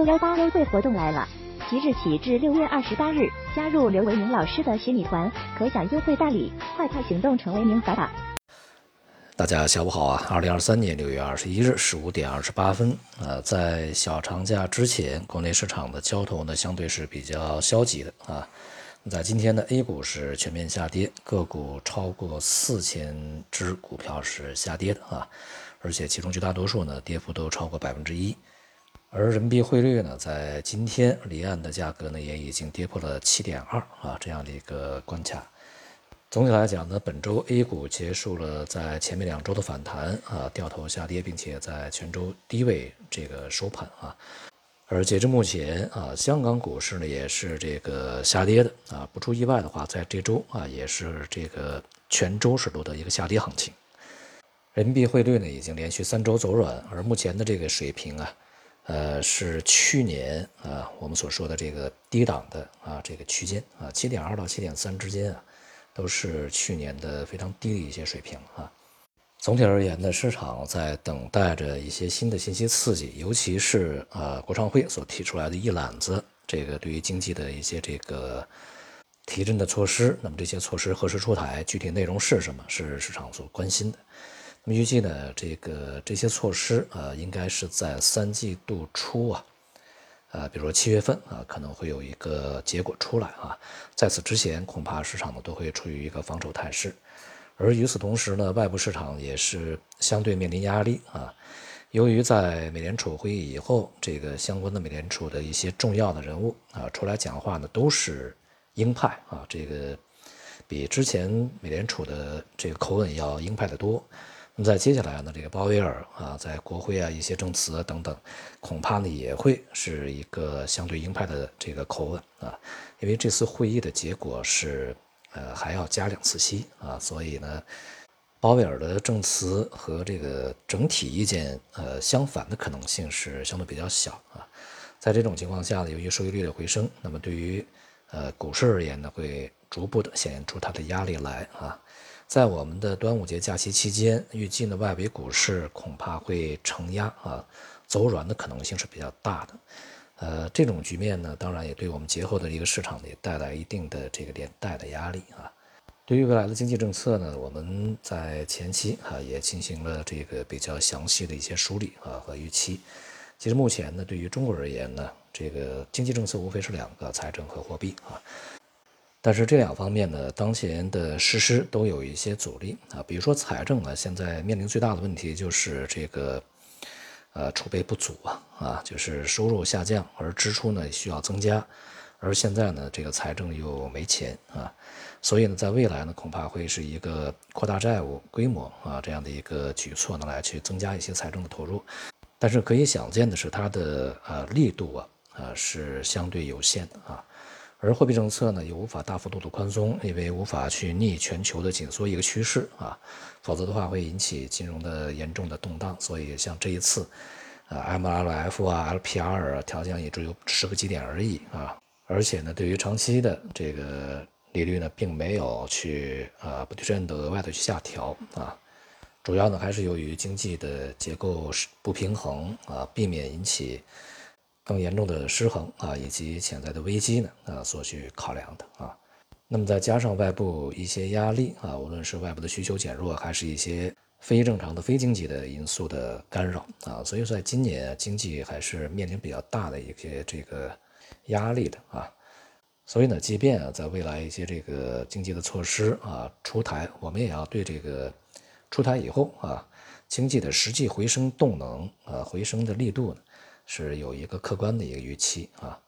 六幺八优惠活动来了！即日起至六月二十八日，加入刘维明老师的学米团，可享优惠大礼，快快行动，成为明法吧！大家下午好啊！二零二三年六月二十一日十五点二十八分，呃，在小长假之前，国内市场的交投呢相对是比较消极的啊。在今天的 A 股是全面下跌，个股超过四千只股票是下跌的啊，而且其中绝大多数呢跌幅都超过百分之一。而人民币汇率呢，在今天离岸的价格呢也已经跌破了七点二啊这样的一个关卡。总体来讲呢，本周 A 股结束了在前面两周的反弹啊，掉头下跌，并且在全周低位这个收盘啊。而截至目前啊，香港股市呢也是这个下跌的啊，不出意外的话，在这周啊也是这个全周是录得一个下跌行情。人民币汇率呢已经连续三周走软，而目前的这个水平啊，呃是去年啊我们所说的这个低档的啊这个区间啊七点二到七点三之间啊，都是去年的非常低的一些水平啊。总体而言呢，市场在等待着一些新的信息刺激，尤其是呃，国创会所提出来的一揽子这个对于经济的一些这个提振的措施。那么这些措施何时出台，具体内容是什么，是市场所关心的。那么预计呢，这个这些措施啊，应该是在三季度初啊，呃，比如说七月份啊，可能会有一个结果出来啊。在此之前，恐怕市场呢都会处于一个防守态势。而与此同时呢，外部市场也是相对面临压力啊。由于在美联储会议以后，这个相关的美联储的一些重要的人物啊出来讲话呢，都是鹰派啊，这个比之前美联储的这个口吻要鹰派的多。那么在接下来呢，这个鲍威尔啊，在国会啊一些证词等等，恐怕呢也会是一个相对鹰派的这个口吻啊，因为这次会议的结果是。呃，还要加两次息啊，所以呢，鲍威尔的证词和这个整体意见呃相反的可能性是相对比较小啊。在这种情况下呢，由于收益率的回升，那么对于呃股市而言呢，会逐步的显现出它的压力来啊。在我们的端午节假期期间，预计呢外围股市恐怕会承压啊，走软的可能性是比较大的。呃，这种局面呢，当然也对我们节后的一个市场，也带来一定的这个连带的压力啊。对于未来的经济政策呢，我们在前期啊也进行了这个比较详细的一些梳理啊和预期。其实目前呢，对于中国而言呢，这个经济政策无非是两个，财政和货币啊。但是这两方面呢，当前的实施都有一些阻力啊。比如说财政啊，现在面临最大的问题就是这个。呃，储备不足啊，啊，就是收入下降，而支出呢需要增加，而现在呢，这个财政又没钱啊，所以呢，在未来呢，恐怕会是一个扩大债务规模啊这样的一个举措呢，来去增加一些财政的投入，但是可以想见的是，它的呃力度啊，啊是相对有限的啊。而货币政策呢，也无法大幅度的宽松，因为无法去逆全球的紧缩一个趋势啊，否则的话会引起金融的严重的动荡。所以像这一次，啊 MLF 啊 LPR 啊调降也只有十个基点而已啊，而且呢，对于长期的这个利率呢，并没有去啊不对称的额外的去下调啊，主要呢还是由于经济的结构不平衡啊，避免引起。更严重的失衡啊，以及潜在的危机呢啊，所去考量的啊。那么再加上外部一些压力啊，无论是外部的需求减弱，还是一些非正常的非经济的因素的干扰啊，所以在今年经济还是面临比较大的一些这个压力的啊。所以呢，即便啊，在未来一些这个经济的措施啊出台，我们也要对这个出台以后啊，经济的实际回升动能啊，回升的力度呢。是有一个客观的一个预期啊，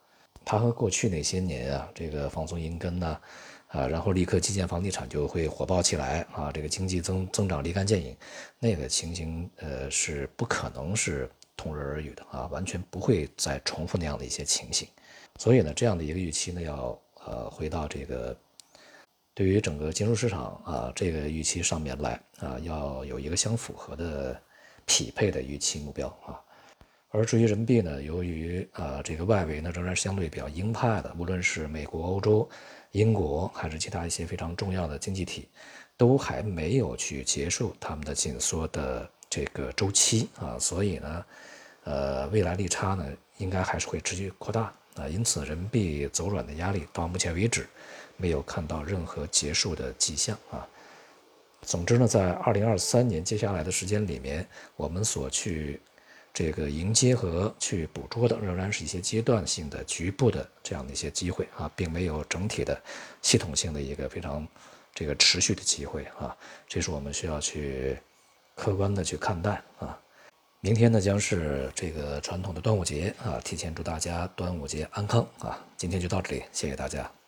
它和过去那些年啊，这个放松银根呢，啊，然后立刻基建房地产就会火爆起来啊，这个经济增增长立竿见影，那个情形呃是不可能是同日而语的啊，完全不会再重复那样的一些情形，所以呢，这样的一个预期呢，要呃回到这个对于整个金融市场啊这个预期上面来啊，要有一个相符合的匹配的预期目标啊。而至于人民币呢，由于啊这个外围呢仍然相对比较鹰派的，无论是美国、欧洲、英国还是其他一些非常重要的经济体，都还没有去结束他们的紧缩的这个周期啊，所以呢，呃未来利差呢应该还是会持续扩大啊。因此，人民币走软的压力到目前为止没有看到任何结束的迹象啊。总之呢，在二零二三年接下来的时间里面，我们所去这个迎接和去捕捉的，仍然是一些阶段性的、局部的这样的一些机会啊，并没有整体的、系统性的一个非常这个持续的机会啊。这是我们需要去客观的去看待啊。明天呢，将是这个传统的端午节啊，提前祝大家端午节安康啊。今天就到这里，谢谢大家。